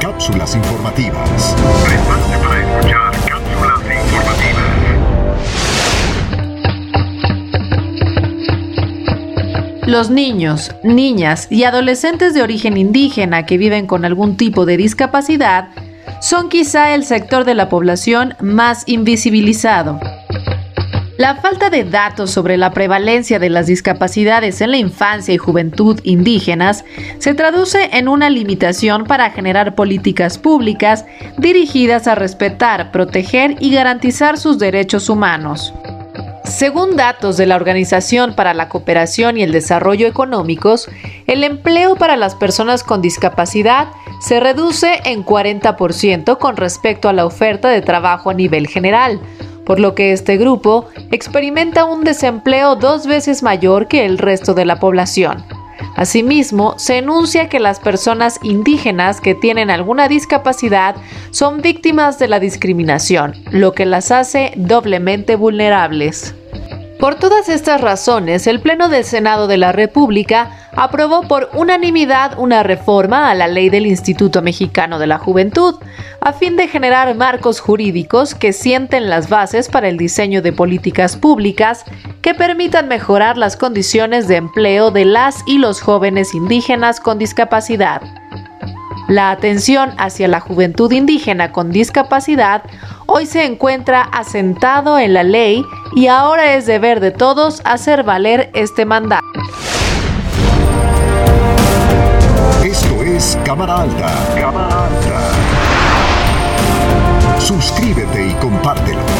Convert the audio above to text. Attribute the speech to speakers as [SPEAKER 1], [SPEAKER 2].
[SPEAKER 1] Cápsulas informativas.
[SPEAKER 2] Prepárate para escuchar cápsulas informativas.
[SPEAKER 3] Los niños, niñas y adolescentes de origen indígena que viven con algún tipo de discapacidad son quizá el sector de la población más invisibilizado. La falta de datos sobre la prevalencia de las discapacidades en la infancia y juventud indígenas se traduce en una limitación para generar políticas públicas dirigidas a respetar, proteger y garantizar sus derechos humanos. Según datos de la Organización para la Cooperación y el Desarrollo Económicos, el empleo para las personas con discapacidad se reduce en 40% con respecto a la oferta de trabajo a nivel general, por lo que este grupo experimenta un desempleo dos veces mayor que el resto de la población. Asimismo, se enuncia que las personas indígenas que tienen alguna discapacidad son víctimas de la discriminación, lo que las hace doblemente vulnerables. Por todas estas razones, el Pleno del Senado de la República aprobó por unanimidad una reforma a la ley del Instituto Mexicano de la Juventud, a fin de generar marcos jurídicos que sienten las bases para el diseño de políticas públicas que permitan mejorar las condiciones de empleo de las y los jóvenes indígenas con discapacidad. La atención hacia la juventud indígena con discapacidad hoy se encuentra asentado en la ley y ahora es deber de todos hacer valer este mandato.
[SPEAKER 1] Esto es Cámara Alta.
[SPEAKER 2] Cámara Alta.
[SPEAKER 1] Suscríbete
[SPEAKER 2] y compártelo.